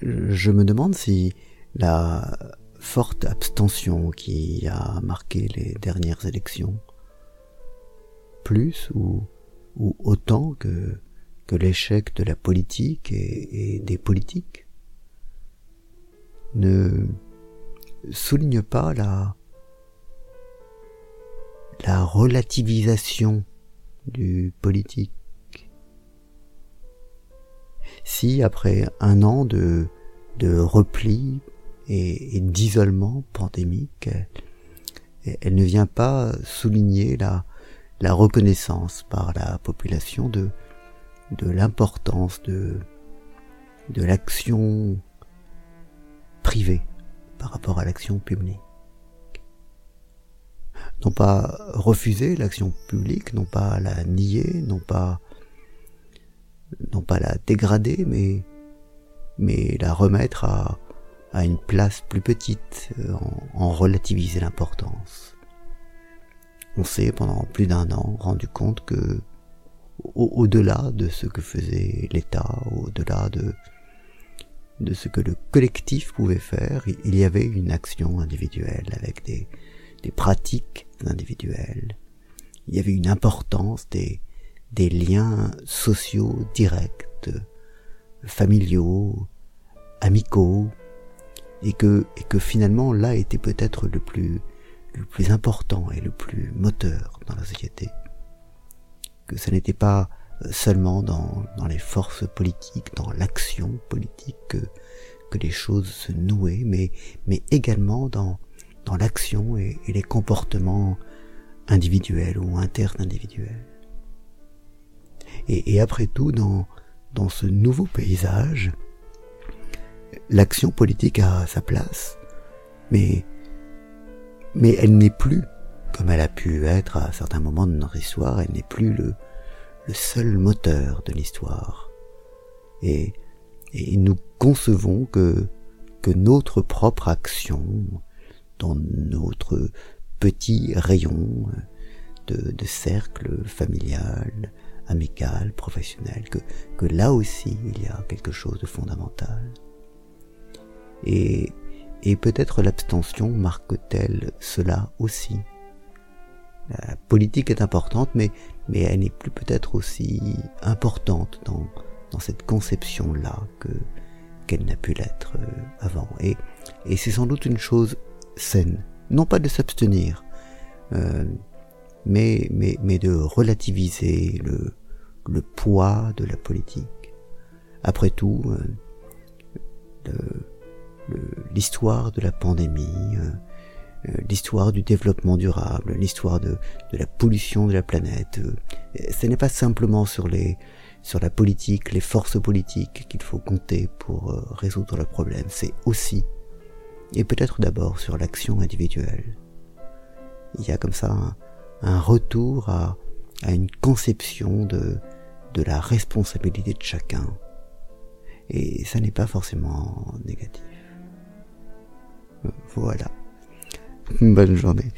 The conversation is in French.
je me demande si la forte abstention qui a marqué les dernières élections, plus ou, autant que, l'échec de la politique et, des politiques, ne souligne pas la relativisation du politique. Après un an de, repli et, d'isolement pandémique, elle, ne vient pas souligner la, reconnaissance par la population de, l'importance de l'action privée par rapport à l'action publique. Non pas refuser l'action publique, non pas la nier, non pas non pas la dégrader, mais mais la remettre à, à une place plus petite, euh, en, relativiser l'importance. On s'est pendant plus d'un an rendu compte que au-delà de ce que faisait l'État, au-delà de, de ce que le collectif pouvait faire, il y avait une action individuelle avec des, des pratiques individuelles. Il y avait une importance des, des liens sociaux directs, familiaux, amicaux, et que, et que finalement là était peut-être le plus, le plus important et le plus moteur dans la société. Que ce n'était pas seulement dans, dans les forces politiques, dans l'action politique que, que les choses se nouaient, mais, mais également dans, dans l'action et, et les comportements individuels ou interindividuels. Et, et après tout, dans, dans ce nouveau paysage, l'action politique a sa place, mais, mais elle n'est plus, comme elle a pu être à certains moments de notre histoire, elle n'est plus le, le seul moteur de l'histoire. Et, et nous concevons que, que notre propre action, dans notre petit rayon de, de cercle familial, amical, professionnel, que, là aussi il y a quelque chose de fondamental. Et, peut-être l'abstention marque-t-elle cela aussi? La politique est importante, mais, mais elle n'est plus peut-être aussi importante dans, dans cette conception-là que qu'elle n'a pu l'être euh, avant. Et, et c'est sans doute une chose saine, non pas de s'abstenir, euh, mais, mais, mais de relativiser le, le poids de la politique. Après tout, euh, l'histoire de la pandémie, euh, euh, l'histoire du développement durable, l'histoire de, la pollution de la planète. Ce n'est pas simplement sur les sur la politique, les forces politiques qu'il faut compter pour résoudre le problème. C'est aussi et peut-être d'abord sur l'action individuelle. Il y a comme ça un retour à, une conception de, de la responsabilité de chacun. Et ça n'est pas forcément négatif. Voilà. Bonne journée.